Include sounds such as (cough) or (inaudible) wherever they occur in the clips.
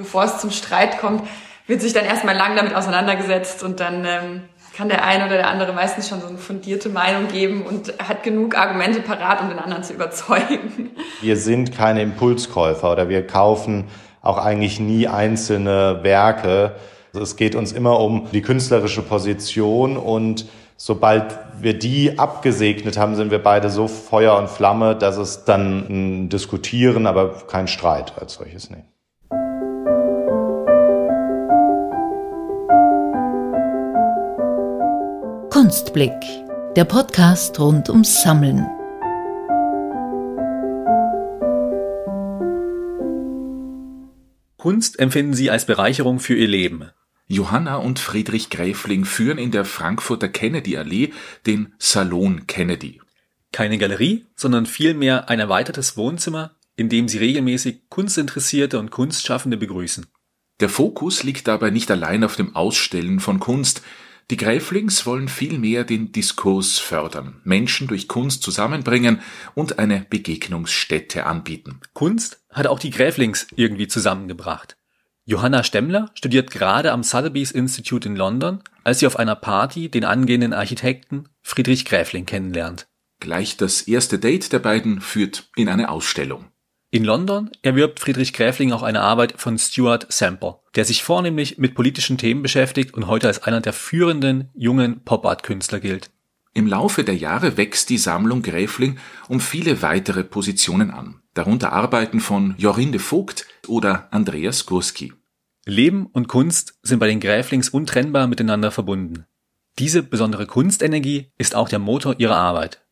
bevor es zum Streit kommt, wird sich dann erstmal lang damit auseinandergesetzt und dann ähm, kann der eine oder der andere meistens schon so eine fundierte Meinung geben und hat genug Argumente parat, um den anderen zu überzeugen. Wir sind keine Impulskäufer oder wir kaufen auch eigentlich nie einzelne Werke. Es geht uns immer um die künstlerische Position und sobald wir die abgesegnet haben, sind wir beide so Feuer und Flamme, dass es dann ein Diskutieren, aber kein Streit als solches nehmen. Kunstblick, der Podcast rund ums Sammeln. Kunst empfinden sie als Bereicherung für ihr Leben. Johanna und Friedrich Gräfling führen in der Frankfurter Kennedy-Allee den Salon Kennedy. Keine Galerie, sondern vielmehr ein erweitertes Wohnzimmer, in dem sie regelmäßig Kunstinteressierte und Kunstschaffende begrüßen. Der Fokus liegt dabei nicht allein auf dem Ausstellen von Kunst, die Gräflings wollen vielmehr den Diskurs fördern, Menschen durch Kunst zusammenbringen und eine Begegnungsstätte anbieten. Kunst hat auch die Gräflings irgendwie zusammengebracht. Johanna Stemmler studiert gerade am Sotheby's Institute in London, als sie auf einer Party den angehenden Architekten Friedrich Gräfling kennenlernt. Gleich das erste Date der beiden führt in eine Ausstellung. In London erwirbt Friedrich Gräfling auch eine Arbeit von Stuart Semple, der sich vornehmlich mit politischen Themen beschäftigt und heute als einer der führenden jungen Pop-Art-Künstler gilt. Im Laufe der Jahre wächst die Sammlung Gräfling um viele weitere Positionen an, darunter Arbeiten von Jorinde Vogt oder Andreas Gurski. Leben und Kunst sind bei den Gräflings untrennbar miteinander verbunden. Diese besondere Kunstenergie ist auch der Motor ihrer Arbeit.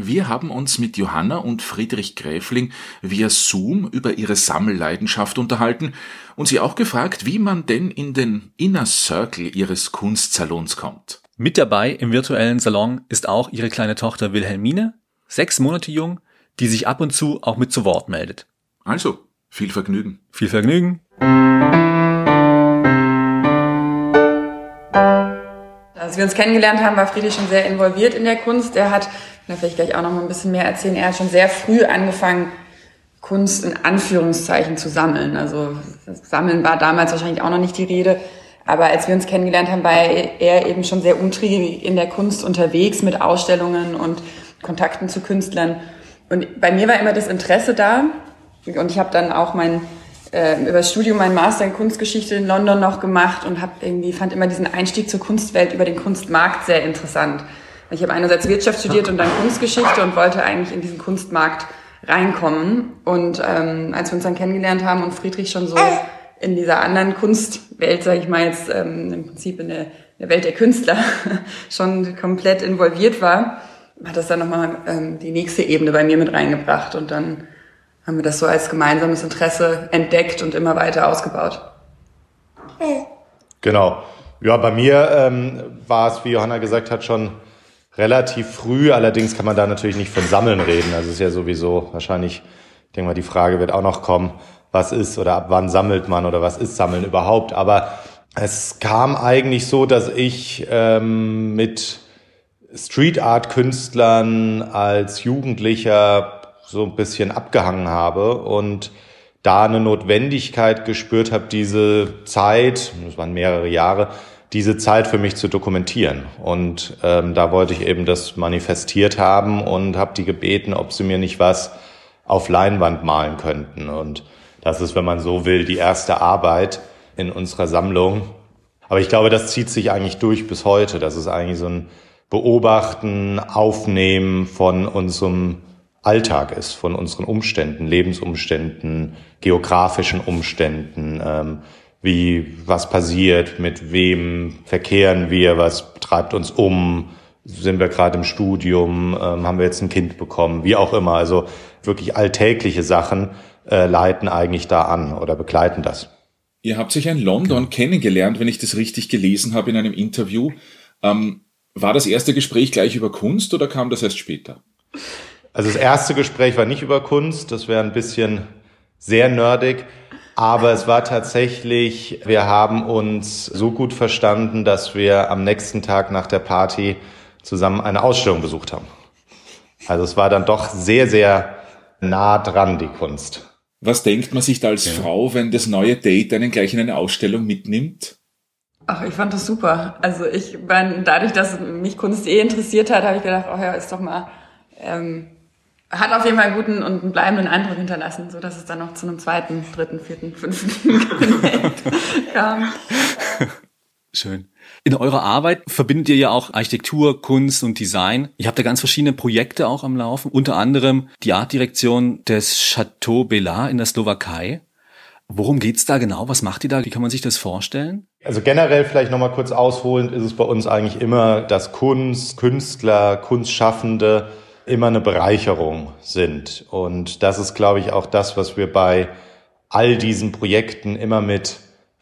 Wir haben uns mit Johanna und Friedrich Gräfling via Zoom über ihre Sammelleidenschaft unterhalten und sie auch gefragt, wie man denn in den Inner Circle ihres Kunstsalons kommt. Mit dabei im virtuellen Salon ist auch ihre kleine Tochter Wilhelmine, sechs Monate jung, die sich ab und zu auch mit zu Wort meldet. Also, viel Vergnügen. Viel Vergnügen. Als wir uns kennengelernt haben, war Friedrich schon sehr involviert in der Kunst. Er hat da vielleicht gleich auch noch mal ein bisschen mehr erzählen. Er hat schon sehr früh angefangen, Kunst in Anführungszeichen zu sammeln. Also Sammeln war damals wahrscheinlich auch noch nicht die Rede. Aber als wir uns kennengelernt haben, war er eben schon sehr umtriebig in der Kunst unterwegs mit Ausstellungen und Kontakten zu Künstlern. Und bei mir war immer das Interesse da. Und ich habe dann auch mein äh, über das Studium meinen Master in Kunstgeschichte in London noch gemacht und habe irgendwie fand immer diesen Einstieg zur Kunstwelt über den Kunstmarkt sehr interessant. Ich habe einerseits Wirtschaft studiert und dann Kunstgeschichte und wollte eigentlich in diesen Kunstmarkt reinkommen. Und ähm, als wir uns dann kennengelernt haben und Friedrich schon so in dieser anderen Kunstwelt, sage ich mal jetzt ähm, im Prinzip in der, in der Welt der Künstler (laughs) schon komplett involviert war, hat das dann nochmal ähm, die nächste Ebene bei mir mit reingebracht. Und dann haben wir das so als gemeinsames Interesse entdeckt und immer weiter ausgebaut. Genau. Ja, bei mir ähm, war es, wie Johanna gesagt hat, schon relativ früh. Allerdings kann man da natürlich nicht von Sammeln reden. Also es ist ja sowieso wahrscheinlich, ich denke mal, die Frage wird auch noch kommen, was ist oder ab wann sammelt man oder was ist Sammeln überhaupt. Aber es kam eigentlich so, dass ich ähm, mit Street Art Künstlern als Jugendlicher so ein bisschen abgehangen habe und da eine Notwendigkeit gespürt habe, diese Zeit, das waren mehrere Jahre, diese Zeit für mich zu dokumentieren. Und ähm, da wollte ich eben das manifestiert haben und habe die gebeten, ob sie mir nicht was auf Leinwand malen könnten. Und das ist, wenn man so will, die erste Arbeit in unserer Sammlung. Aber ich glaube, das zieht sich eigentlich durch bis heute. Das ist eigentlich so ein Beobachten, Aufnehmen von unserem Alltag ist, von unseren Umständen, Lebensumständen, geografischen Umständen. Ähm, wie was passiert, mit wem verkehren wir, was treibt uns um, sind wir gerade im Studium, ähm, haben wir jetzt ein Kind bekommen, wie auch immer. Also wirklich alltägliche Sachen äh, leiten eigentlich da an oder begleiten das. Ihr habt sich in London genau. kennengelernt, wenn ich das richtig gelesen habe in einem Interview. Ähm, war das erste Gespräch gleich über Kunst oder kam das erst später? Also das erste Gespräch war nicht über Kunst, das wäre ein bisschen sehr nerdig. Aber es war tatsächlich, wir haben uns so gut verstanden, dass wir am nächsten Tag nach der Party zusammen eine Ausstellung besucht haben. Also es war dann doch sehr, sehr nah dran, die Kunst. Was denkt man sich da als ja. Frau, wenn das neue Date einen gleich in eine Ausstellung mitnimmt? Ach, ich fand das super. Also ich meine, dadurch, dass mich Kunst eh interessiert hat, habe ich gedacht, oh ja, ist doch mal, ähm, hat auf jeden Fall einen guten und einen bleibenden Eindruck hinterlassen, so dass es dann noch zu einem zweiten, dritten, vierten, fünften (laughs) kam. Schön. In eurer Arbeit verbindet ihr ja auch Architektur, Kunst und Design. Ihr habt da ganz verschiedene Projekte auch am Laufen, unter anderem die Artdirektion des Chateau Bellard in der Slowakei. Worum geht's da genau? Was macht ihr da? Wie kann man sich das vorstellen? Also generell vielleicht nochmal kurz ausholend ist es bei uns eigentlich immer, dass Kunst, Künstler, Kunstschaffende immer eine Bereicherung sind. Und das ist, glaube ich, auch das, was wir bei all diesen Projekten immer mit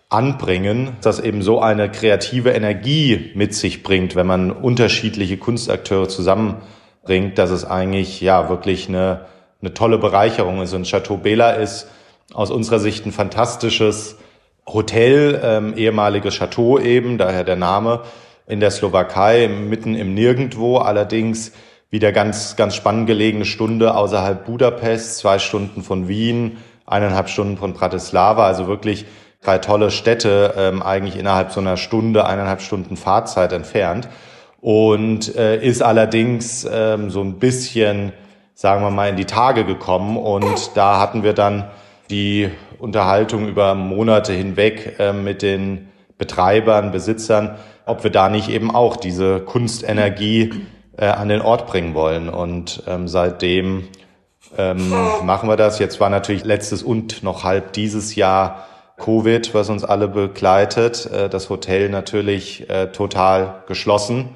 anbringen, dass eben so eine kreative Energie mit sich bringt, wenn man unterschiedliche Kunstakteure zusammenbringt, dass es eigentlich ja wirklich eine, eine tolle Bereicherung ist. Und Chateau Bela ist aus unserer Sicht ein fantastisches Hotel, ähm, ehemaliges Chateau eben, daher der Name, in der Slowakei, mitten im Nirgendwo, allerdings wieder ganz, ganz spannend gelegene Stunde außerhalb Budapest, zwei Stunden von Wien, eineinhalb Stunden von Bratislava, also wirklich drei tolle Städte ähm, eigentlich innerhalb so einer Stunde, eineinhalb Stunden Fahrzeit entfernt. Und äh, ist allerdings ähm, so ein bisschen, sagen wir mal, in die Tage gekommen. Und da hatten wir dann die Unterhaltung über Monate hinweg äh, mit den Betreibern, Besitzern, ob wir da nicht eben auch diese Kunstenergie äh, an den Ort bringen wollen. Und ähm, seitdem ähm, machen wir das. Jetzt war natürlich letztes und noch halb dieses Jahr Covid, was uns alle begleitet. Äh, das Hotel natürlich äh, total geschlossen.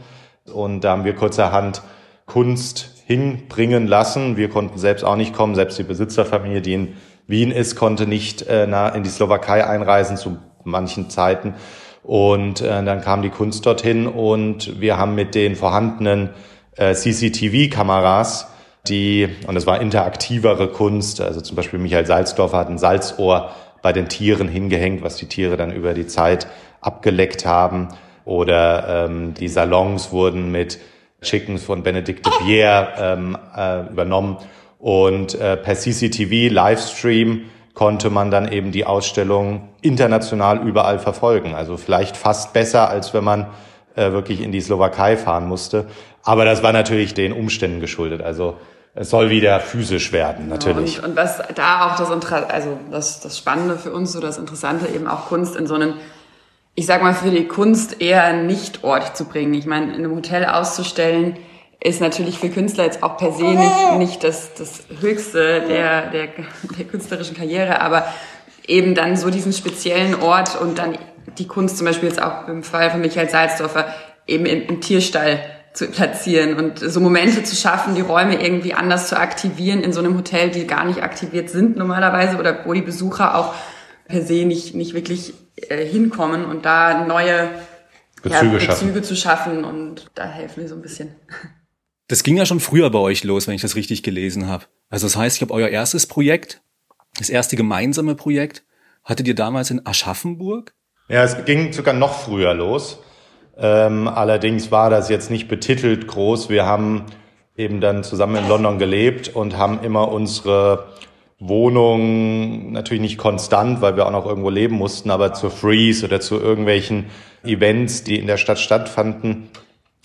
Und da haben wir kurzerhand Kunst hinbringen lassen. Wir konnten selbst auch nicht kommen. Selbst die Besitzerfamilie, die in Wien ist, konnte nicht äh, in die Slowakei einreisen zu manchen Zeiten. Und dann kam die Kunst dorthin und wir haben mit den vorhandenen CCTV-Kameras, die, und es war interaktivere Kunst, also zum Beispiel Michael Salzdorfer hat ein Salzohr bei den Tieren hingehängt, was die Tiere dann über die Zeit abgeleckt haben. Oder ähm, die Salons wurden mit Chickens von Benedicte Bier ähm, äh, übernommen. Und äh, per CCTV Livestream konnte man dann eben die Ausstellung international überall verfolgen. Also vielleicht fast besser, als wenn man äh, wirklich in die Slowakei fahren musste. Aber das war natürlich den Umständen geschuldet. Also es soll wieder physisch werden, natürlich. Ja, und, und, was da auch das, also das, das Spannende für uns, so das Interessante, eben auch Kunst in so einen, ich sag mal, für die Kunst eher nicht Ort zu bringen. Ich meine, in einem Hotel auszustellen, ist natürlich für Künstler jetzt auch per se nicht, nicht das, das Höchste der, der, der künstlerischen Karriere, aber eben dann so diesen speziellen Ort und dann die Kunst zum Beispiel jetzt auch im Fall von Michael Salzdorfer eben im, im Tierstall zu platzieren und so Momente zu schaffen, die Räume irgendwie anders zu aktivieren in so einem Hotel, die gar nicht aktiviert sind normalerweise oder wo die Besucher auch per se nicht, nicht wirklich äh, hinkommen und da neue Bezüge, ja, Bezüge zu schaffen und da helfen wir so ein bisschen. Das ging ja schon früher bei euch los, wenn ich das richtig gelesen habe. Also das heißt, ich habe euer erstes Projekt, das erste gemeinsame Projekt, hattet ihr damals in Aschaffenburg? Ja, es ging sogar noch früher los. Ähm, allerdings war das jetzt nicht betitelt groß. Wir haben eben dann zusammen in London gelebt und haben immer unsere Wohnung natürlich nicht konstant, weil wir auch noch irgendwo leben mussten, aber zur Freeze oder zu irgendwelchen Events, die in der Stadt stattfanden,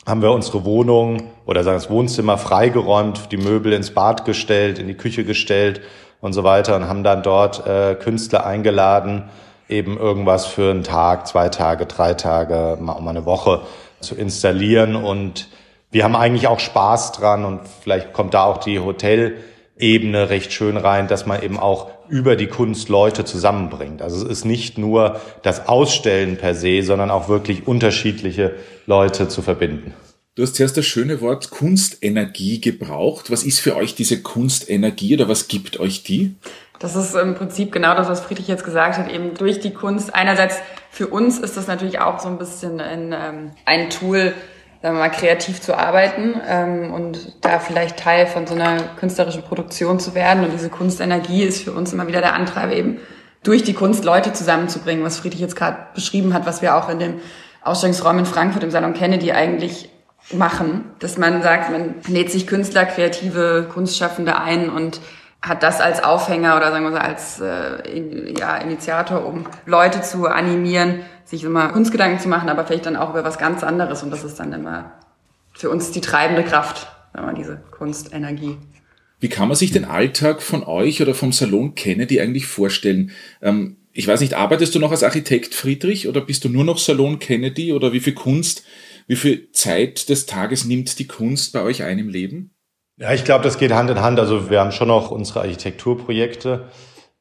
haben wir unsere Wohnung oder sagen das Wohnzimmer freigeräumt, die Möbel ins Bad gestellt, in die Küche gestellt und so weiter und haben dann dort äh, Künstler eingeladen, eben irgendwas für einen Tag, zwei Tage, drei Tage, mal um eine Woche zu installieren. Und wir haben eigentlich auch Spaß dran und vielleicht kommt da auch die Hotelebene recht schön rein, dass man eben auch über die Kunst Leute zusammenbringt. Also es ist nicht nur das Ausstellen per se, sondern auch wirklich unterschiedliche Leute zu verbinden. Du hast zuerst das schöne Wort Kunstenergie gebraucht. Was ist für euch diese Kunstenergie oder was gibt euch die? Das ist im Prinzip genau das, was Friedrich jetzt gesagt hat, eben durch die Kunst. Einerseits für uns ist das natürlich auch so ein bisschen ein, ähm, ein Tool, sagen wir mal, kreativ zu arbeiten ähm, und da vielleicht Teil von so einer künstlerischen Produktion zu werden. Und diese Kunstenergie ist für uns immer wieder der Antreiber, eben durch die Kunst Leute zusammenzubringen, was Friedrich jetzt gerade beschrieben hat, was wir auch in dem Ausstellungsraum in Frankfurt im Salon Kennedy eigentlich machen, dass man sagt, man lädt sich Künstler, kreative Kunstschaffende ein und hat das als Aufhänger oder sagen wir so als äh, ja, Initiator, um Leute zu animieren, sich immer Kunstgedanken zu machen, aber vielleicht dann auch über was ganz anderes. Und das ist dann immer für uns die treibende Kraft, wenn man diese Kunstenergie. Wie kann man sich den Alltag von euch oder vom Salon Kennedy eigentlich vorstellen? Ähm, ich weiß nicht, arbeitest du noch als Architekt Friedrich oder bist du nur noch Salon Kennedy oder wie viel Kunst, wie viel Zeit des Tages nimmt die Kunst bei euch ein im Leben? Ja, ich glaube, das geht Hand in Hand. Also wir haben schon noch unsere Architekturprojekte,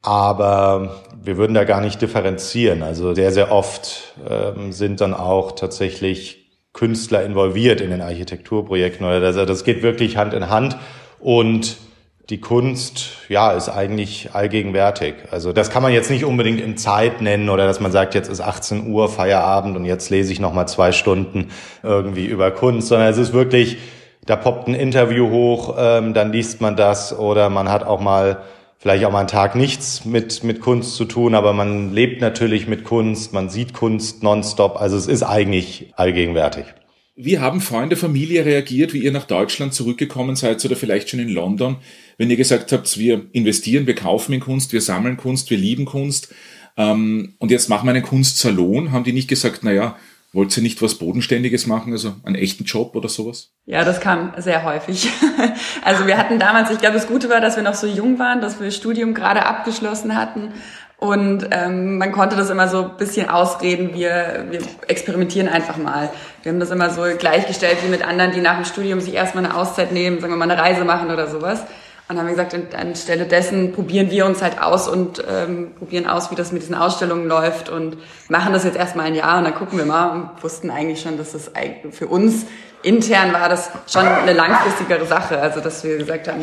aber wir würden da gar nicht differenzieren. Also sehr, sehr oft ähm, sind dann auch tatsächlich Künstler involviert in den Architekturprojekten. Oder das, das geht wirklich Hand in Hand. Und die Kunst, ja, ist eigentlich allgegenwärtig. Also das kann man jetzt nicht unbedingt in Zeit nennen oder dass man sagt, jetzt ist 18 Uhr Feierabend und jetzt lese ich noch mal zwei Stunden irgendwie über Kunst, sondern es ist wirklich, da poppt ein Interview hoch, ähm, dann liest man das oder man hat auch mal vielleicht auch mal einen Tag nichts mit mit Kunst zu tun, aber man lebt natürlich mit Kunst, man sieht Kunst nonstop. Also es ist eigentlich allgegenwärtig. Wie haben Freunde, Familie reagiert, wie ihr nach Deutschland zurückgekommen seid oder vielleicht schon in London, wenn ihr gesagt habt, wir investieren, wir kaufen in Kunst, wir sammeln Kunst, wir lieben Kunst ähm, und jetzt machen wir einen Kunstsalon? Haben die nicht gesagt, naja, wollt ihr nicht was Bodenständiges machen, also einen echten Job oder sowas? Ja, das kam sehr häufig. (laughs) Also wir hatten damals, ich glaube, das Gute war, dass wir noch so jung waren, dass wir Studium gerade abgeschlossen hatten und ähm, man konnte das immer so ein bisschen ausreden, wir, wir experimentieren einfach mal. Wir haben das immer so gleichgestellt wie mit anderen, die nach dem Studium sich erstmal eine Auszeit nehmen, sagen wir mal eine Reise machen oder sowas. Und haben wir gesagt, anstelle dessen probieren wir uns halt aus und ähm, probieren aus, wie das mit diesen Ausstellungen läuft und machen das jetzt erstmal ein Jahr und dann gucken wir mal und wussten eigentlich schon, dass das für uns intern war das schon eine langfristigere Sache. Also dass wir gesagt haben,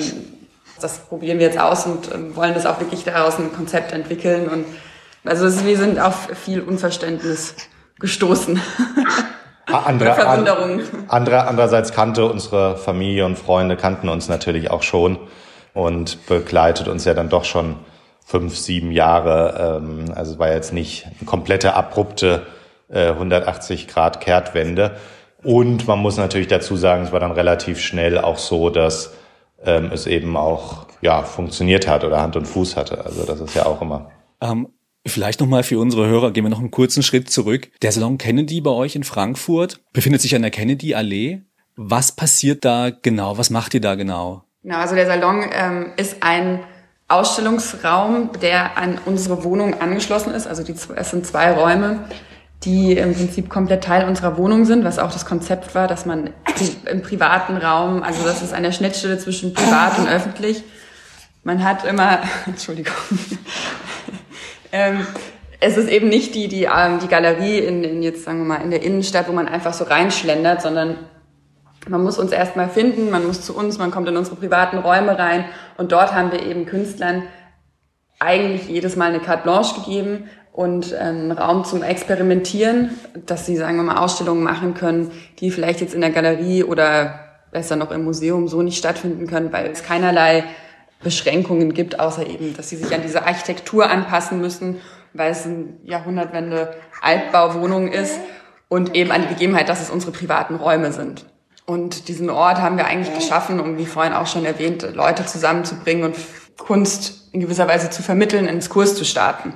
das probieren wir jetzt aus und ähm, wollen das auch wirklich daraus ein Konzept entwickeln. Und also ist, wir sind auf viel Unverständnis gestoßen. (laughs) Andere, Verwunderung. Andere, andererseits kannte unsere Familie und Freunde kannten uns natürlich auch schon und begleitet uns ja dann doch schon fünf, sieben Jahre. Ähm, also es war jetzt nicht eine komplette abrupte äh, 180 Grad Kehrtwende. Und man muss natürlich dazu sagen, es war dann relativ schnell auch so, dass ähm, es eben auch ja funktioniert hat oder Hand und Fuß hatte. Also das ist ja auch immer. Ähm, vielleicht nochmal für unsere Hörer, gehen wir noch einen kurzen Schritt zurück. Der Salon Kennedy bei euch in Frankfurt befindet sich an der Kennedy-Allee. Was passiert da genau? Was macht ihr da genau? Genau, also der Salon ähm, ist ein Ausstellungsraum, der an unsere Wohnung angeschlossen ist. Also die, es sind zwei Räume die im Prinzip komplett Teil unserer Wohnung sind, was auch das Konzept war, dass man im privaten Raum, also das ist eine Schnittstelle zwischen privat und öffentlich. Man hat immer, (laughs) Entschuldigung, ähm, es ist eben nicht die, die, ähm, die Galerie in, in jetzt, sagen wir mal, in der Innenstadt, wo man einfach so reinschlendert, sondern man muss uns erstmal finden, man muss zu uns, man kommt in unsere privaten Räume rein und dort haben wir eben Künstlern eigentlich jedes Mal eine Carte Blanche gegeben, und einen Raum zum Experimentieren, dass sie, sagen wir mal, Ausstellungen machen können, die vielleicht jetzt in der Galerie oder besser noch im Museum so nicht stattfinden können, weil es keinerlei Beschränkungen gibt, außer eben, dass sie sich an diese Architektur anpassen müssen, weil es eine Jahrhundertwende Altbauwohnung ist und eben an die Gegebenheit, dass es unsere privaten Räume sind. Und diesen Ort haben wir eigentlich geschaffen, um, wie vorhin auch schon erwähnt, Leute zusammenzubringen und Kunst in gewisser Weise zu vermitteln, ins Kurs zu starten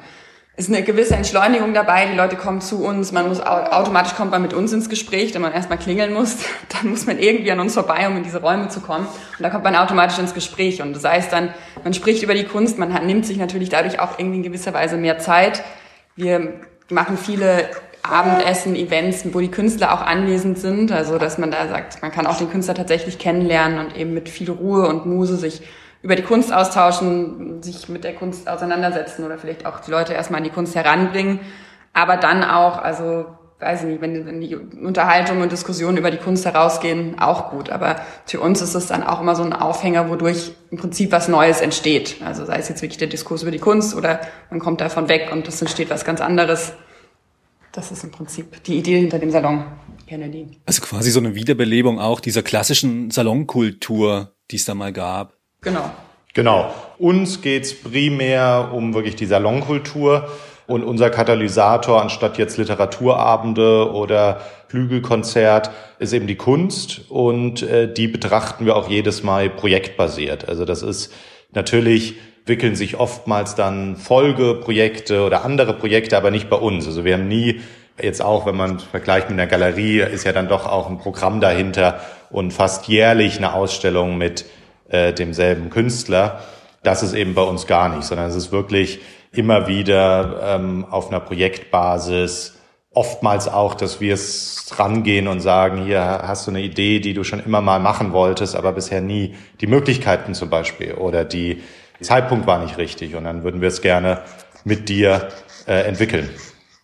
ist eine gewisse Entschleunigung dabei. Die Leute kommen zu uns. Man muss automatisch kommt man mit uns ins Gespräch, wenn man erstmal klingeln muss. (laughs) Dann muss man irgendwie an uns vorbei, um in diese Räume zu kommen. Und da kommt man automatisch ins Gespräch. Und das heißt dann, man spricht über die Kunst. Man nimmt sich natürlich dadurch auch irgendwie in gewisser Weise mehr Zeit. Wir machen viele Abendessen, Events, wo die Künstler auch anwesend sind. Also, dass man da sagt, man kann auch den Künstler tatsächlich kennenlernen und eben mit viel Ruhe und Muse sich über die Kunst austauschen, sich mit der Kunst auseinandersetzen oder vielleicht auch die Leute erstmal an die Kunst heranbringen. Aber dann auch, also weiß ich nicht, wenn, wenn die Unterhaltung und Diskussionen über die Kunst herausgehen, auch gut. Aber für uns ist es dann auch immer so ein Aufhänger, wodurch im Prinzip was Neues entsteht. Also sei es jetzt wirklich der Diskurs über die Kunst oder man kommt davon weg und es entsteht was ganz anderes. Das ist im Prinzip die Idee hinter dem Salon Kennedy. Also quasi so eine Wiederbelebung auch dieser klassischen Salonkultur, die es da mal gab. Genau. Genau. Uns geht's primär um wirklich die Salonkultur. Und unser Katalysator, anstatt jetzt Literaturabende oder Flügelkonzert, ist eben die Kunst. Und äh, die betrachten wir auch jedes Mal projektbasiert. Also das ist Natürlich wickeln sich oftmals dann Folgeprojekte oder andere Projekte, aber nicht bei uns. Also wir haben nie jetzt auch, wenn man vergleicht mit einer Galerie, ist ja dann doch auch ein Programm dahinter und fast jährlich eine Ausstellung mit äh, demselben Künstler. Das ist eben bei uns gar nicht, sondern es ist wirklich immer wieder ähm, auf einer Projektbasis, oftmals auch, dass wir es rangehen und sagen, hier hast du eine Idee, die du schon immer mal machen wolltest, aber bisher nie die Möglichkeiten zum Beispiel oder die Zeitpunkt war nicht richtig und dann würden wir es gerne mit dir äh, entwickeln.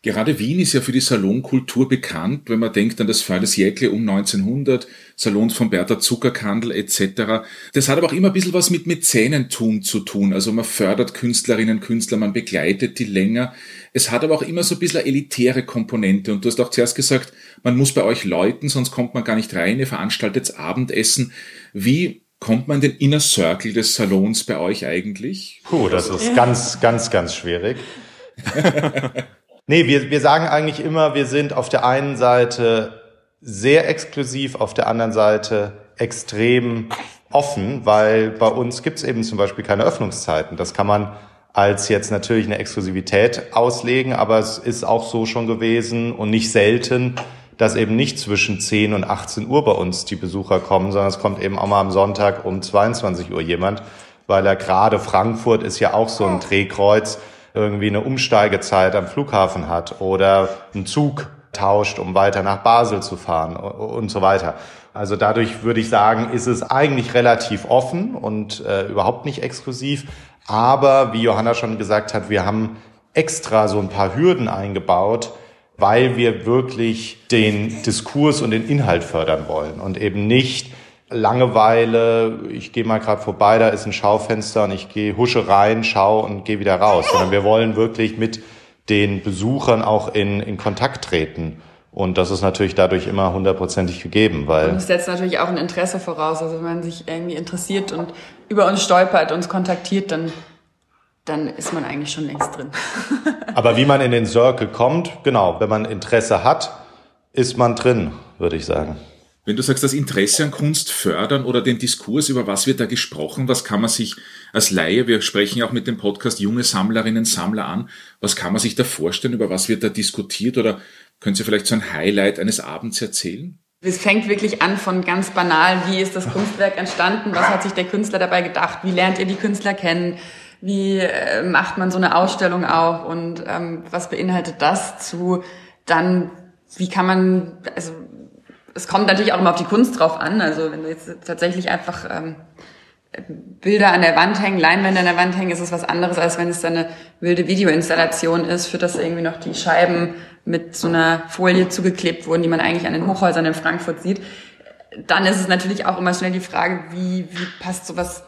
Gerade Wien ist ja für die Salonkultur bekannt, wenn man denkt an das Feines Jäckle um 1900, Salons von Bertha Zuckerkandel etc. Das hat aber auch immer ein bisschen was mit Mäzenentum zu tun. Also man fördert Künstlerinnen, Künstler, man begleitet die länger. Es hat aber auch immer so ein bisschen eine elitäre Komponente. Und du hast auch zuerst gesagt, man muss bei euch läuten, sonst kommt man gar nicht rein. Ihr veranstaltet Abendessen. Wie kommt man in den Inner Circle des Salons bei euch eigentlich? Puh, das ist ganz, ganz, ganz schwierig. (laughs) Nee, wir, wir sagen eigentlich immer, wir sind auf der einen Seite sehr exklusiv, auf der anderen Seite extrem offen, weil bei uns gibt's eben zum Beispiel keine Öffnungszeiten. Das kann man als jetzt natürlich eine Exklusivität auslegen, aber es ist auch so schon gewesen und nicht selten, dass eben nicht zwischen 10 und 18 Uhr bei uns die Besucher kommen, sondern es kommt eben auch mal am Sonntag um 22 Uhr jemand, weil er gerade Frankfurt ist ja auch so ein Drehkreuz irgendwie eine Umsteigezeit am Flughafen hat oder einen Zug tauscht, um weiter nach Basel zu fahren und so weiter. Also dadurch würde ich sagen, ist es eigentlich relativ offen und äh, überhaupt nicht exklusiv. Aber wie Johanna schon gesagt hat, wir haben extra so ein paar Hürden eingebaut, weil wir wirklich den Diskurs und den Inhalt fördern wollen und eben nicht Langeweile, ich gehe mal gerade vorbei, da ist ein Schaufenster und ich gehe husche rein, schau und gehe wieder raus, sondern wir wollen wirklich mit den Besuchern auch in, in Kontakt treten. Und das ist natürlich dadurch immer hundertprozentig gegeben, weil. Und es setzt natürlich auch ein Interesse voraus. Also wenn man sich irgendwie interessiert und über uns stolpert, uns kontaktiert, dann, dann ist man eigentlich schon längst drin. (laughs) Aber wie man in den Circle kommt, genau, wenn man Interesse hat, ist man drin, würde ich sagen. Wenn du sagst, das Interesse an Kunst fördern oder den Diskurs, über was wird da gesprochen, was kann man sich als Laie, wir sprechen ja auch mit dem Podcast junge Sammlerinnen, Sammler an, was kann man sich da vorstellen, über was wird da diskutiert oder können Sie vielleicht so ein Highlight eines Abends erzählen? Es fängt wirklich an von ganz banal, wie ist das Kunstwerk entstanden, was hat sich der Künstler dabei gedacht, wie lernt ihr die Künstler kennen, wie äh, macht man so eine Ausstellung auch und ähm, was beinhaltet das zu dann, wie kann man, also es kommt natürlich auch immer auf die Kunst drauf an. Also wenn du jetzt tatsächlich einfach ähm, Bilder an der Wand hängen, Leinwände an der Wand hängen, ist es was anderes, als wenn es dann eine wilde Videoinstallation ist, für das irgendwie noch die Scheiben mit so einer Folie zugeklebt wurden, die man eigentlich an den Hochhäusern in Frankfurt sieht. Dann ist es natürlich auch immer schnell die Frage, wie, wie passt sowas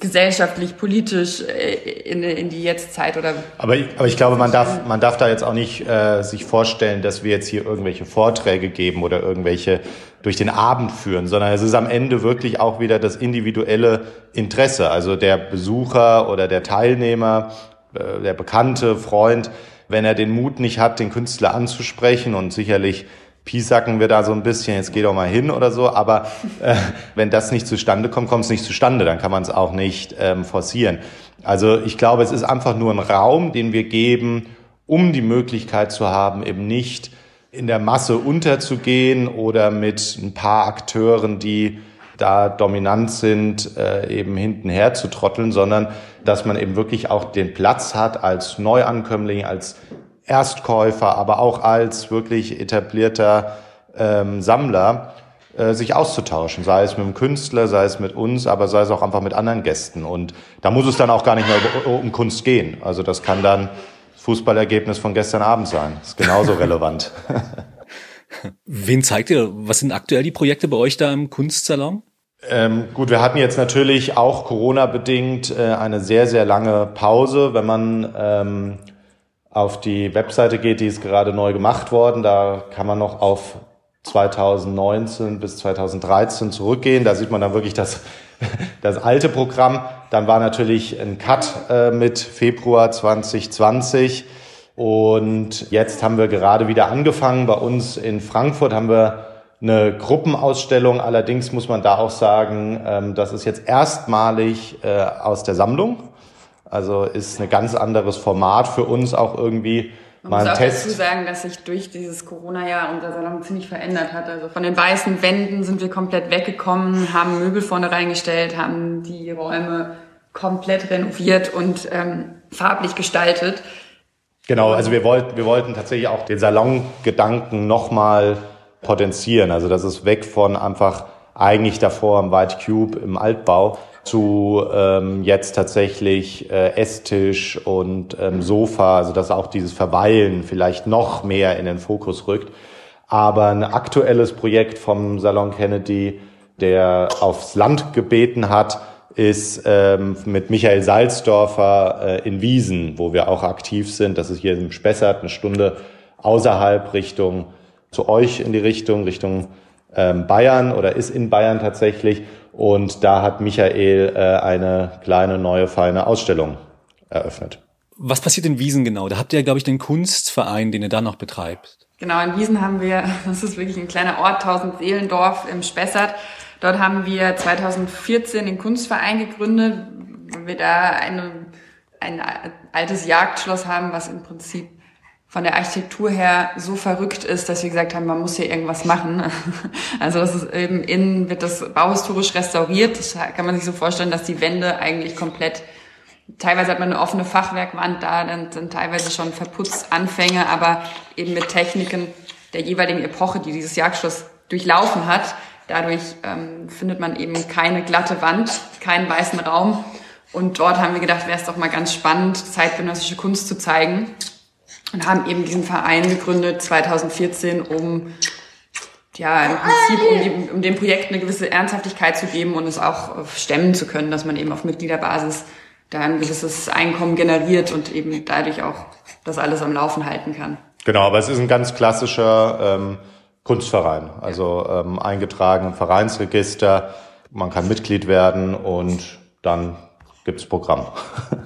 gesellschaftlich, politisch äh, in, in die Jetztzeit oder. Aber, aber ich glaube, man darf, man darf da jetzt auch nicht äh, sich vorstellen, dass wir jetzt hier irgendwelche Vorträge geben oder irgendwelche durch den Abend führen, sondern es ist am Ende wirklich auch wieder das individuelle Interesse. Also der Besucher oder der Teilnehmer, äh, der bekannte Freund, wenn er den Mut nicht hat, den Künstler anzusprechen und sicherlich piesacken wir da so ein bisschen, jetzt geh doch mal hin oder so. Aber äh, wenn das nicht zustande kommt, kommt es nicht zustande. Dann kann man es auch nicht ähm, forcieren. Also ich glaube, es ist einfach nur ein Raum, den wir geben, um die Möglichkeit zu haben, eben nicht in der Masse unterzugehen oder mit ein paar Akteuren, die da dominant sind, äh, eben hintenher zu trotteln, sondern dass man eben wirklich auch den Platz hat als Neuankömmling, als Erstkäufer, aber auch als wirklich etablierter ähm, Sammler äh, sich auszutauschen, sei es mit dem Künstler, sei es mit uns, aber sei es auch einfach mit anderen Gästen. Und da muss es dann auch gar nicht mehr um, Kunst gehen. Also das kann dann das Fußballergebnis von gestern Abend sein. Das ist genauso (laughs) relevant. Wen zeigt ihr? Was sind aktuell die Projekte bei euch da im Kunstsalon? Ähm, gut, wir hatten jetzt natürlich auch Corona-bedingt äh, eine sehr, sehr lange Pause. Wenn man ähm, auf die Webseite geht, die ist gerade neu gemacht worden. Da kann man noch auf 2019 bis 2013 zurückgehen. Da sieht man dann wirklich das, (laughs) das alte Programm. Dann war natürlich ein Cut äh, mit Februar 2020. Und jetzt haben wir gerade wieder angefangen. Bei uns in Frankfurt haben wir eine Gruppenausstellung. Allerdings muss man da auch sagen, ähm, das ist jetzt erstmalig äh, aus der Sammlung. Also ist ein ganz anderes Format für uns auch irgendwie. Man muss auch Test. dazu sagen, dass sich durch dieses Corona-Jahr unser Salon ziemlich verändert hat. Also von den weißen Wänden sind wir komplett weggekommen, haben Möbel vorne reingestellt, haben die Räume komplett renoviert und ähm, farblich gestaltet. Genau, also wir wollten, wir wollten tatsächlich auch den Salongedanken nochmal potenzieren. Also das ist weg von einfach eigentlich davor im White Cube im Altbau zu ähm, jetzt tatsächlich äh, Esstisch und ähm, Sofa, also dass auch dieses Verweilen vielleicht noch mehr in den Fokus rückt. Aber ein aktuelles Projekt vom Salon Kennedy, der aufs Land gebeten hat, ist ähm, mit Michael Salzdorfer äh, in Wiesen, wo wir auch aktiv sind. Das ist hier im Spessart, eine Stunde außerhalb Richtung zu euch in die Richtung, Richtung ähm, Bayern oder ist in Bayern tatsächlich. Und da hat Michael äh, eine kleine, neue, feine Ausstellung eröffnet. Was passiert in Wiesen genau? Da habt ihr, glaube ich, den Kunstverein, den ihr da noch betreibt. Genau, in Wiesen haben wir, (laughs) das ist wirklich ein kleiner Ort, 1000 Seelendorf im Spessart. Dort haben wir 2014 den Kunstverein gegründet, weil wir da eine, ein altes Jagdschloss haben, was im Prinzip von der Architektur her so verrückt ist, dass wir gesagt haben, man muss hier irgendwas machen. (laughs) Also das ist eben innen wird das bauhistorisch restauriert. Das kann man sich so vorstellen, dass die Wände eigentlich komplett Teilweise hat man eine offene Fachwerkwand da, dann sind teilweise schon verputzt Anfänge, aber eben mit Techniken der jeweiligen Epoche, die dieses Jagdschloss durchlaufen hat, Dadurch ähm, findet man eben keine glatte Wand, keinen weißen Raum. Und dort haben wir gedacht, wäre es doch mal ganz spannend, zeitgenössische Kunst zu zeigen. Und haben eben diesen Verein gegründet 2014, um ja im Prinzip um, die, um dem Projekt eine gewisse Ernsthaftigkeit zu geben und es auch stemmen zu können, dass man eben auf Mitgliederbasis da ein gewisses Einkommen generiert und eben dadurch auch das alles am Laufen halten kann. Genau, aber es ist ein ganz klassischer ähm, Kunstverein, also ähm, eingetragen Vereinsregister. Man kann Mitglied werden und dann gibt's Programm. (laughs)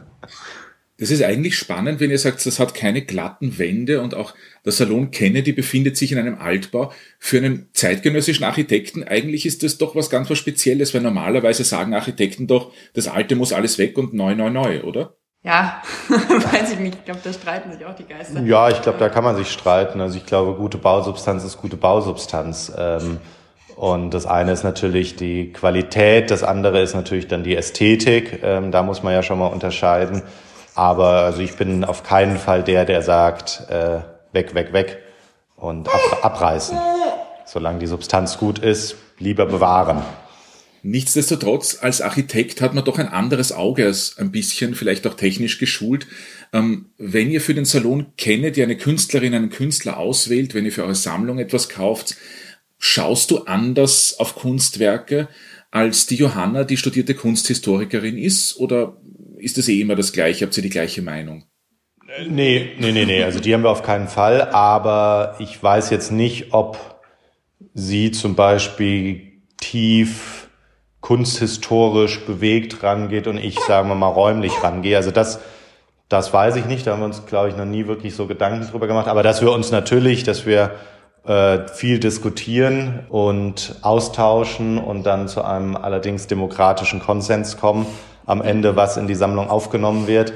Das ist eigentlich spannend, wenn ihr sagt, das hat keine glatten Wände und auch der Salon Kennedy befindet sich in einem Altbau. Für einen zeitgenössischen Architekten eigentlich ist das doch was ganz was Spezielles, weil normalerweise sagen Architekten doch, das Alte muss alles weg und neu, neu, neu, oder? Ja, (laughs) weiß ich nicht. Ich glaube, da streiten sich auch die Geister. Ja, ich glaube, da kann man sich streiten. Also ich glaube, gute Bausubstanz ist gute Bausubstanz. Ähm, und das eine ist natürlich die Qualität, das andere ist natürlich dann die Ästhetik. Ähm, da muss man ja schon mal unterscheiden. Aber also ich bin auf keinen Fall der, der sagt, äh, weg, weg, weg und abreißen. Solange die Substanz gut ist, lieber bewahren. Nichtsdestotrotz, als Architekt hat man doch ein anderes Auge als ein bisschen, vielleicht auch technisch geschult. Ähm, wenn ihr für den Salon kennt, ihr eine Künstlerin, einen Künstler auswählt, wenn ihr für eure Sammlung etwas kauft, schaust du anders auf Kunstwerke, als die Johanna, die studierte Kunsthistorikerin ist? Oder ist es eh immer das Gleiche? Habt ihr die gleiche Meinung? Nee, nee, nee, nee. Also die haben wir auf keinen Fall. Aber ich weiß jetzt nicht, ob sie zum Beispiel tief kunsthistorisch bewegt rangeht und ich, sagen wir mal, räumlich rangehe. Also das, das weiß ich nicht. Da haben wir uns, glaube ich, noch nie wirklich so Gedanken drüber gemacht. Aber dass wir uns natürlich, dass wir äh, viel diskutieren und austauschen und dann zu einem allerdings demokratischen Konsens kommen, am Ende, was in die Sammlung aufgenommen wird,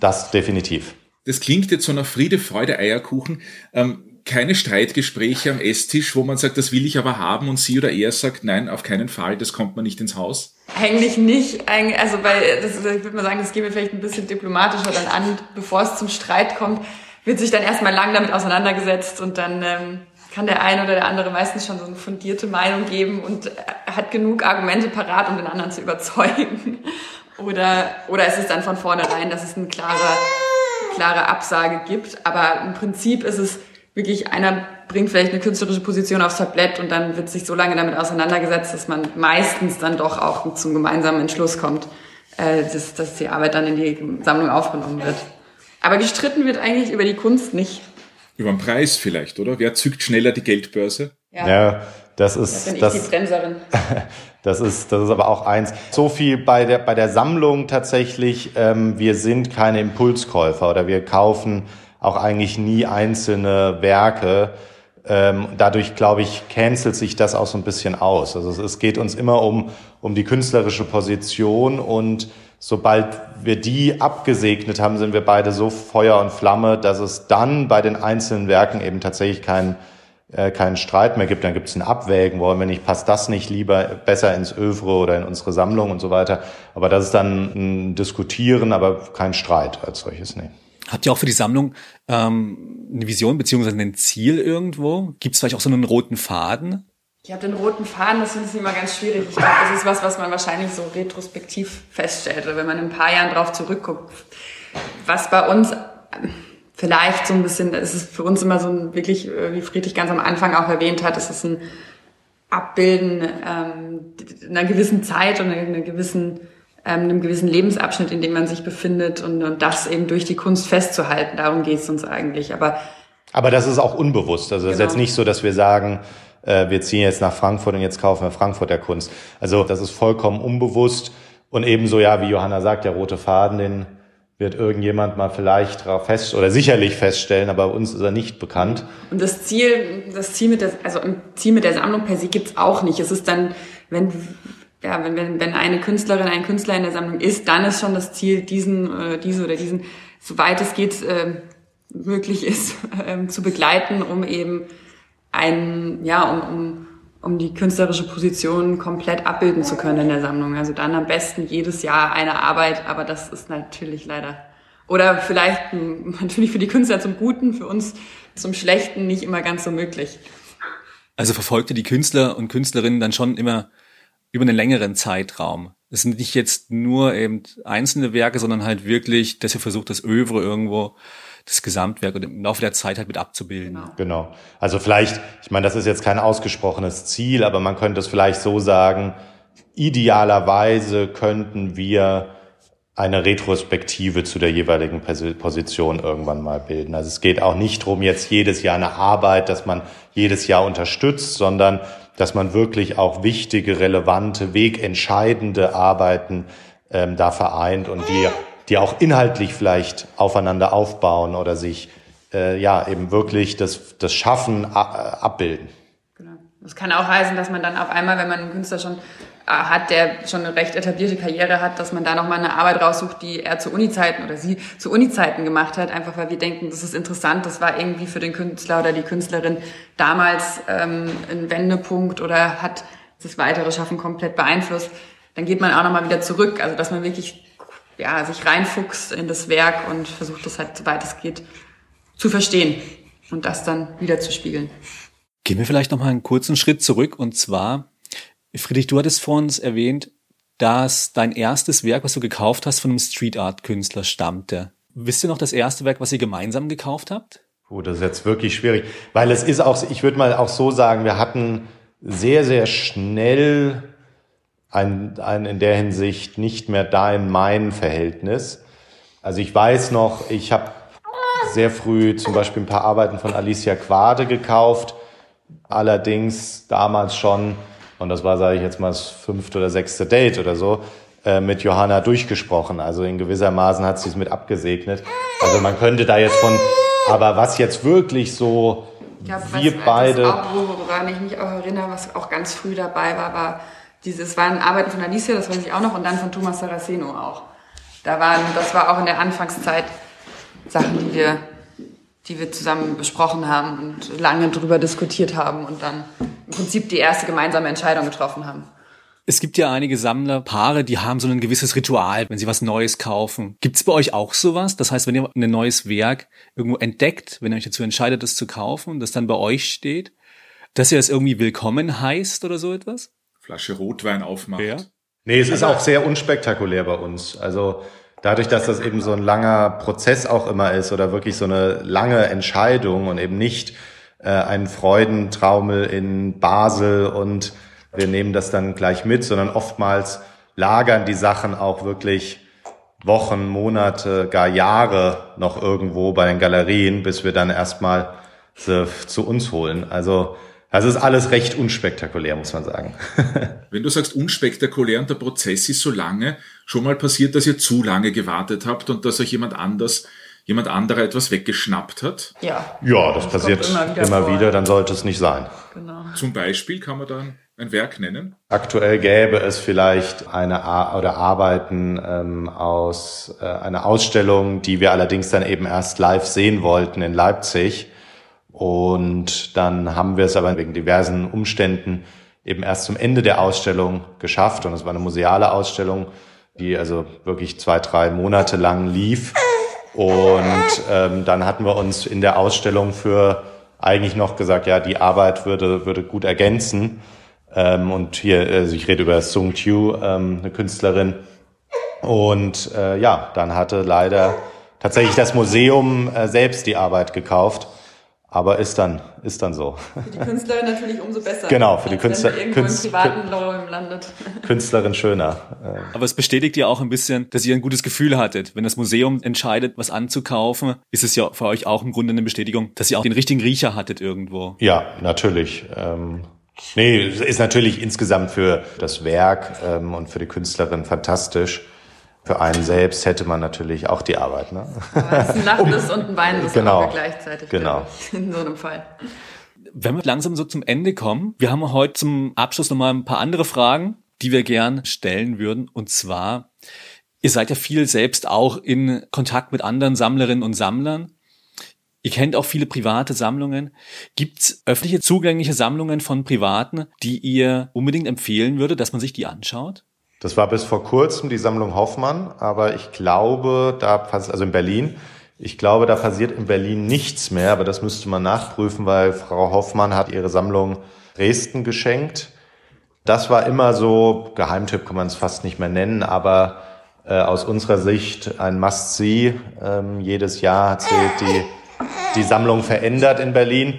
das definitiv. Das klingt jetzt so nach Friede, Freude, Eierkuchen. Ähm, keine Streitgespräche am Esstisch, wo man sagt, das will ich aber haben und sie oder er sagt, nein, auf keinen Fall, das kommt man nicht ins Haus? Eigentlich nicht. Also weil das, ich würde mal sagen, das gehen wir vielleicht ein bisschen diplomatischer dann an, bevor es zum Streit kommt, wird sich dann erstmal lang damit auseinandergesetzt und dann ähm, kann der eine oder der andere meistens schon so eine fundierte Meinung geben und hat genug Argumente parat, um den anderen zu überzeugen. Oder, oder es ist dann von vornherein, dass es eine klare, klare Absage gibt. Aber im Prinzip ist es wirklich einer bringt vielleicht eine künstlerische Position aufs Tablett und dann wird sich so lange damit auseinandergesetzt, dass man meistens dann doch auch zum gemeinsamen Entschluss kommt, äh, dass, dass die Arbeit dann in die Sammlung aufgenommen wird. Aber gestritten wird eigentlich über die Kunst nicht. Über den Preis vielleicht, oder? Wer zückt schneller die Geldbörse? Ja, ja das ist da bin das, ich die Bremserin. (laughs) das ist das ist aber auch eins. So viel bei der bei der Sammlung tatsächlich. Ähm, wir sind keine Impulskäufer oder wir kaufen auch eigentlich nie einzelne Werke, Ähm, dadurch, glaube ich, cancelt sich das auch so ein bisschen aus. Also es geht uns immer um, um die künstlerische Position und sobald wir die abgesegnet haben, sind wir beide so Feuer und Flamme, dass es dann bei den einzelnen Werken eben tatsächlich keinen äh, keinen Streit mehr gibt. Dann gibt es ein Abwägen, wollen wir nicht, passt das nicht lieber besser ins Övre oder in unsere Sammlung und so weiter. Aber das ist dann ein Diskutieren, aber kein Streit als solches, nee. Habt ihr auch für die Sammlung ähm, eine Vision beziehungsweise ein Ziel irgendwo? Gibt es vielleicht auch so einen roten Faden? Ich habe den roten Faden, das finde ich immer ganz schwierig. Ich glaube, das ist was, was man wahrscheinlich so retrospektiv feststellt, oder wenn man in ein paar Jahren drauf zurückguckt. Was bei uns vielleicht so ein bisschen, es ist für uns immer so ein wirklich, äh, wie Friedrich ganz am Anfang auch erwähnt hat, es ist ein Abbilden ähm, einer gewissen Zeit und einer gewissen ähm, einem gewissen Lebensabschnitt, in dem man sich befindet und, und das eben durch die Kunst festzuhalten. Darum geht es uns eigentlich. Aber aber das ist auch unbewusst. Also es genau. ist jetzt nicht so, dass wir sagen, äh, wir ziehen jetzt nach Frankfurt und jetzt kaufen wir Frankfurter Kunst. Also das ist vollkommen unbewusst und ebenso ja, wie Johanna sagt, der rote Faden, den wird irgendjemand mal vielleicht fest oder sicherlich feststellen, aber uns ist er nicht bekannt. Und das Ziel, das Ziel mit der, also ein Ziel mit der Sammlung per se gibt's auch nicht. Es ist dann, wenn ja, wenn, wenn, wenn eine Künstlerin, ein Künstler in der Sammlung ist, dann ist schon das Ziel, diesen, äh, diese oder diesen, soweit es geht, äh, möglich ist, (laughs) äh, zu begleiten, um eben ein, ja, um, um, um die künstlerische Position komplett abbilden zu können in der Sammlung. Also dann am besten jedes Jahr eine Arbeit, aber das ist natürlich leider oder vielleicht (laughs) natürlich für die Künstler zum Guten, für uns zum Schlechten nicht immer ganz so möglich. Also verfolgte die Künstler und Künstlerinnen dann schon immer über einen längeren Zeitraum. Es sind nicht jetzt nur eben einzelne Werke, sondern halt wirklich, dass ihr versucht, das Övre irgendwo das Gesamtwerk und im Laufe der Zeit halt mit abzubilden. Genau. genau. Also vielleicht, ich meine, das ist jetzt kein ausgesprochenes Ziel, aber man könnte es vielleicht so sagen, idealerweise könnten wir eine Retrospektive zu der jeweiligen Position irgendwann mal bilden. Also es geht auch nicht darum, jetzt jedes Jahr eine Arbeit, dass man jedes Jahr unterstützt, sondern dass man wirklich auch wichtige, relevante, wegentscheidende Arbeiten ähm, da vereint und die die auch inhaltlich vielleicht aufeinander aufbauen oder sich äh, ja eben wirklich das, das Schaffen äh, abbilden. Genau. Das kann auch heißen, dass man dann auf einmal, wenn man einen Künstler schon äh, hat, der schon eine recht etablierte Karriere hat, dass man da nochmal eine Arbeit raussucht, die er zu Uni-Zeiten oder sie zu Uni-Zeiten gemacht hat, einfach weil wir denken, das ist interessant, das war irgendwie für den Künstler oder die Künstlerin damals ähm, ein Wendepunkt oder hat das weitere Schaffen komplett beeinflusst. Dann geht man auch nochmal wieder zurück, also dass man wirklich ja, sich reinfuchst in das Werk und versucht das halt, soweit es geht, zu verstehen und das dann wieder zu spiegeln. Gehen wir vielleicht noch mal einen kurzen Schritt zurück und zwar, Friedrich, du hattest vor uns erwähnt, dass dein erstes Werk, was du gekauft hast, von einem Street Art Künstler stammte. Wisst ihr noch das erste Werk, was ihr gemeinsam gekauft habt? Oh, das ist jetzt wirklich schwierig, weil es ist auch, ich würde mal auch so sagen, wir hatten sehr, sehr schnell ein, ein in der Hinsicht nicht mehr dein mein Verhältnis. Also ich weiß noch, ich habe sehr früh zum Beispiel ein paar Arbeiten von Alicia Quade gekauft, allerdings damals schon, und das war, sage ich jetzt mal, das fünfte oder sechste Date oder so, äh, mit Johanna durchgesprochen. Also in gewissermaßen hat sie es mit abgesegnet. Also man könnte da jetzt von, aber was jetzt wirklich so, ja, wir was, beide. Das auch, woran ich mich auch erinnere, was auch ganz früh dabei war, war dieses waren Arbeiten von Alicia, das weiß ich auch noch, und dann von Thomas Saraceno auch. Da waren, das war auch in der Anfangszeit Sachen, die wir, die wir zusammen besprochen haben und lange drüber diskutiert haben und dann im Prinzip die erste gemeinsame Entscheidung getroffen haben. Es gibt ja einige Sammlerpaare, die haben so ein gewisses Ritual, wenn sie was Neues kaufen. Gibt es bei euch auch sowas? Das heißt, wenn ihr ein neues Werk irgendwo entdeckt, wenn ihr euch dazu entscheidet, es zu kaufen, das dann bei euch steht, dass ihr es irgendwie willkommen heißt oder so etwas? Flasche Rotwein aufmacht. Ja. Nee, es ist auch sehr unspektakulär bei uns. Also dadurch, dass das eben so ein langer Prozess auch immer ist oder wirklich so eine lange Entscheidung und eben nicht äh, ein Freudentraumel in Basel und wir nehmen das dann gleich mit, sondern oftmals lagern die Sachen auch wirklich Wochen, Monate, gar Jahre noch irgendwo bei den Galerien, bis wir dann erstmal zu uns holen. Also also ist alles recht unspektakulär, muss man sagen. (laughs) Wenn du sagst unspektakulär und der Prozess ist so lange, schon mal passiert, dass ihr zu lange gewartet habt und dass euch jemand anders jemand anderer etwas weggeschnappt hat? Ja. Ja, das, das passiert immer wieder, immer wieder, dann sollte es nicht sein. Genau. Zum Beispiel kann man dann ein Werk nennen? Aktuell gäbe es vielleicht eine Ar oder Arbeiten ähm, aus äh, einer Ausstellung, die wir allerdings dann eben erst live sehen wollten in Leipzig. Und dann haben wir es aber wegen diversen Umständen eben erst zum Ende der Ausstellung geschafft. Und es war eine museale Ausstellung, die also wirklich zwei, drei Monate lang lief. Und ähm, dann hatten wir uns in der Ausstellung für eigentlich noch gesagt, ja, die Arbeit würde, würde gut ergänzen. Ähm, und hier, also ich rede über Sung Kyu, ähm, eine Künstlerin. Und äh, ja, dann hatte leider tatsächlich das Museum äh, selbst die Arbeit gekauft. Aber ist dann, ist dann so. Für die Künstlerin natürlich umso besser. Genau, für die Künstler, irgendwo Künst, im privaten Raum landet. (laughs) Künstlerin schöner. Aber es bestätigt ja auch ein bisschen, dass ihr ein gutes Gefühl hattet. Wenn das Museum entscheidet, was anzukaufen, ist es ja für euch auch im Grunde eine Bestätigung, dass ihr auch den richtigen Riecher hattet irgendwo. Ja, natürlich. Ähm, nee, ist natürlich insgesamt für das Werk ähm, und für die Künstlerin fantastisch für einen selbst hätte man natürlich auch die Arbeit. Ne? das ist ein lachendes und ein weinendes genau. Auge gleichzeitig. Genau. In so einem Fall. Wenn wir langsam so zum Ende kommen, wir haben heute zum Abschluss nochmal ein paar andere Fragen, die wir gern stellen würden. Und zwar, ihr seid ja viel selbst auch in Kontakt mit anderen Sammlerinnen und Sammlern. Ihr kennt auch viele private Sammlungen. Gibt's öffentliche zugängliche Sammlungen von Privaten, die ihr unbedingt empfehlen würde, dass man sich die anschaut? Das war bis vor kurzem die Sammlung Hoffmann, aber ich glaube, da passiert, also in Berlin, ich glaube, da passiert in Berlin nichts mehr, aber das müsste man nachprüfen, weil Frau Hoffmann hat ihre Sammlung Dresden geschenkt. Das war immer so, Geheimtipp kann man es fast nicht mehr nennen, aber äh, aus unserer Sicht ein Must-See. Ähm, jedes Jahr hat sie die, die Sammlung verändert in Berlin.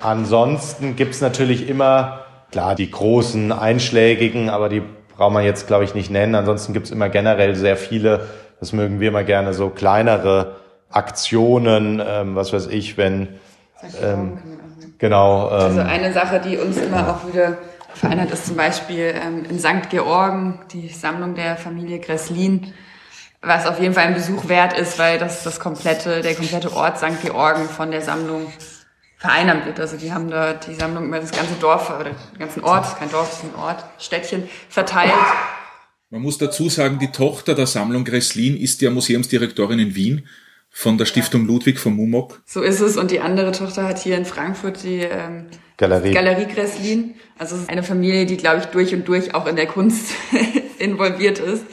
Ansonsten gibt's natürlich immer, klar, die großen, einschlägigen, aber die braucht man jetzt, glaube ich, nicht nennen. Ansonsten gibt es immer generell sehr viele, das mögen wir immer gerne, so kleinere Aktionen, ähm, was weiß ich, wenn ähm, genau. Ähm, also eine Sache, die uns immer auch wieder verändert, ist zum Beispiel ähm, in St. Georgen die Sammlung der Familie Gresslin, was auf jeden Fall ein Besuch wert ist, weil das das komplette, der komplette Ort St. Georgen von der Sammlung vereinnahmt wird. Also die haben da die Sammlung über das ganze Dorf oder den ganzen Ort, kein Dorf, das ist ein Ort, Städtchen verteilt. Man muss dazu sagen, die Tochter der Sammlung Gresslin ist ja Museumsdirektorin in Wien von der Stiftung Ludwig von Mumok. So ist es. Und die andere Tochter hat hier in Frankfurt die ähm, Galerie. Galerie Gresslin. Also es ist eine Familie, die, glaube ich, durch und durch auch in der Kunst (laughs) involviert ist.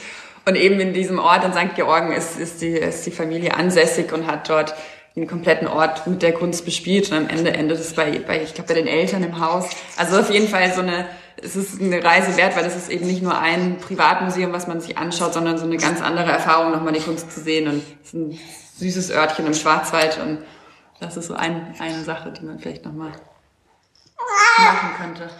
Und eben in diesem Ort in St. Georgen ist, ist, die, ist die Familie ansässig und hat dort den kompletten Ort mit der Kunst bespielt und am Ende endet es bei, bei ich glaube, bei den Eltern im Haus. Also auf jeden Fall so eine, es ist eine Reise wert, weil es ist eben nicht nur ein Privatmuseum, was man sich anschaut, sondern so eine ganz andere Erfahrung, nochmal die Kunst zu sehen und es ist ein süßes Örtchen im Schwarzwald und das ist so ein, eine Sache, die man vielleicht nochmal machen könnte.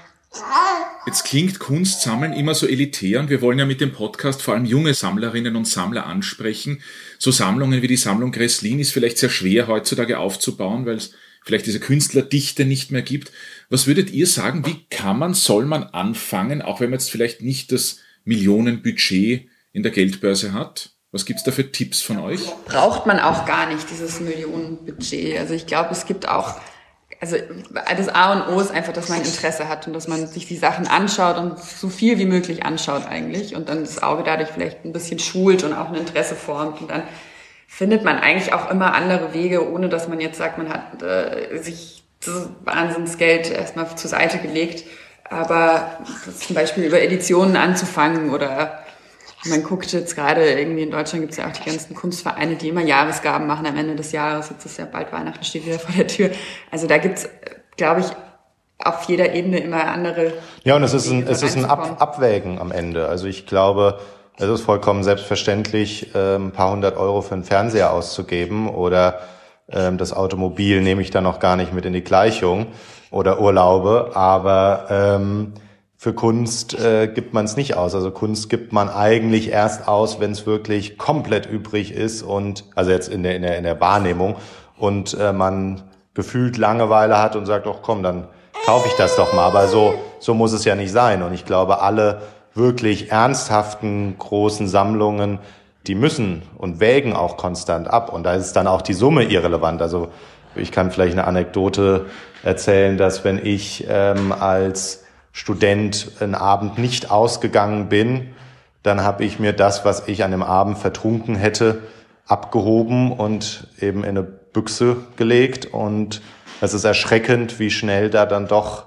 Jetzt klingt Kunstsammeln immer so elitär und wir wollen ja mit dem Podcast vor allem junge Sammlerinnen und Sammler ansprechen. So Sammlungen wie die Sammlung Gresslin ist vielleicht sehr schwer heutzutage aufzubauen, weil es vielleicht diese Künstlerdichte nicht mehr gibt. Was würdet ihr sagen, wie kann man, soll man anfangen, auch wenn man jetzt vielleicht nicht das Millionenbudget in der Geldbörse hat? Was gibt's da für Tipps von euch? Braucht man auch gar nicht, dieses Millionenbudget. Also ich glaube, es gibt auch also das A und O ist einfach, dass man Interesse hat und dass man sich die Sachen anschaut und so viel wie möglich anschaut eigentlich. Und dann das Auge dadurch vielleicht ein bisschen schult und auch ein Interesse formt. Und dann findet man eigentlich auch immer andere Wege, ohne dass man jetzt sagt, man hat äh, sich das Wahnsinnsgeld erstmal zur Seite gelegt, aber zum Beispiel über Editionen anzufangen oder man guckt jetzt gerade irgendwie in Deutschland gibt es ja auch die ganzen Kunstvereine, die immer Jahresgaben machen am Ende des Jahres. Jetzt ist ja bald Weihnachten, steht wieder vor der Tür. Also da gibt's, glaube ich, auf jeder Ebene immer andere. Ja, und es ist ein, es ist ein Ab Abwägen am Ende. Also ich glaube, es ist vollkommen selbstverständlich, ähm, ein paar hundert Euro für einen Fernseher auszugeben oder ähm, das Automobil nehme ich dann noch gar nicht mit in die Gleichung oder Urlaube. Aber ähm, für Kunst äh, gibt man es nicht aus. Also Kunst gibt man eigentlich erst aus, wenn es wirklich komplett übrig ist und also jetzt in der in der in der Wahrnehmung und äh, man gefühlt Langeweile hat und sagt, doch komm, dann kaufe ich das doch mal. Aber so so muss es ja nicht sein. Und ich glaube, alle wirklich ernsthaften großen Sammlungen, die müssen und wägen auch konstant ab. Und da ist dann auch die Summe irrelevant. Also ich kann vielleicht eine Anekdote erzählen, dass wenn ich ähm, als Student einen Abend nicht ausgegangen bin, dann habe ich mir das, was ich an dem Abend vertrunken hätte, abgehoben und eben in eine Büchse gelegt. Und es ist erschreckend, wie schnell da dann doch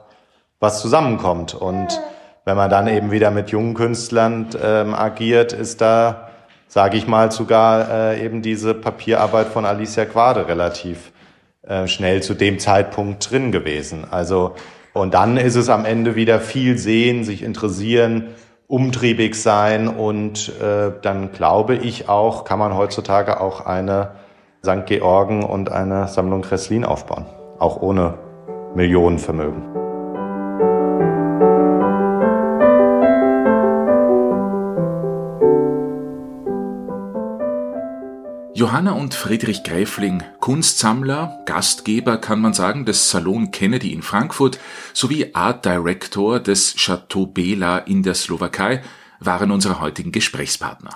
was zusammenkommt. Und wenn man dann eben wieder mit jungen Künstlern ähm, agiert, ist da, sage ich mal, sogar äh, eben diese Papierarbeit von Alicia Quade relativ äh, schnell zu dem Zeitpunkt drin gewesen. Also und dann ist es am Ende wieder viel sehen, sich interessieren, umtriebig sein und äh, dann glaube ich auch, kann man heutzutage auch eine St. Georgen und eine Sammlung Kresslin aufbauen, auch ohne Millionenvermögen. Johanna und Friedrich Gräfling, Kunstsammler, Gastgeber kann man sagen des Salon Kennedy in Frankfurt sowie Art Director des Chateau Bela in der Slowakei, waren unsere heutigen Gesprächspartner.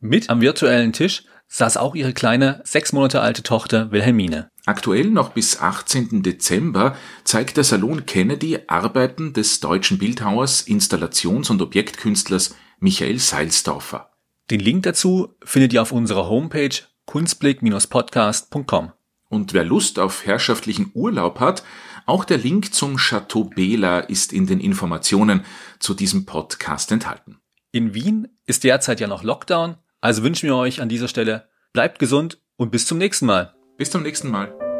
Mit am virtuellen Tisch saß auch ihre kleine, sechs Monate alte Tochter Wilhelmine. Aktuell noch bis 18. Dezember zeigt der Salon Kennedy Arbeiten des deutschen Bildhauers, Installations- und Objektkünstlers Michael Seilsdorfer. Den Link dazu findet ihr auf unserer Homepage kunstblick-podcast.com. Und wer Lust auf herrschaftlichen Urlaub hat, auch der Link zum Chateau Bela ist in den Informationen zu diesem Podcast enthalten. In Wien ist derzeit ja noch Lockdown, also wünschen wir euch an dieser Stelle, bleibt gesund und bis zum nächsten Mal. Bis zum nächsten Mal.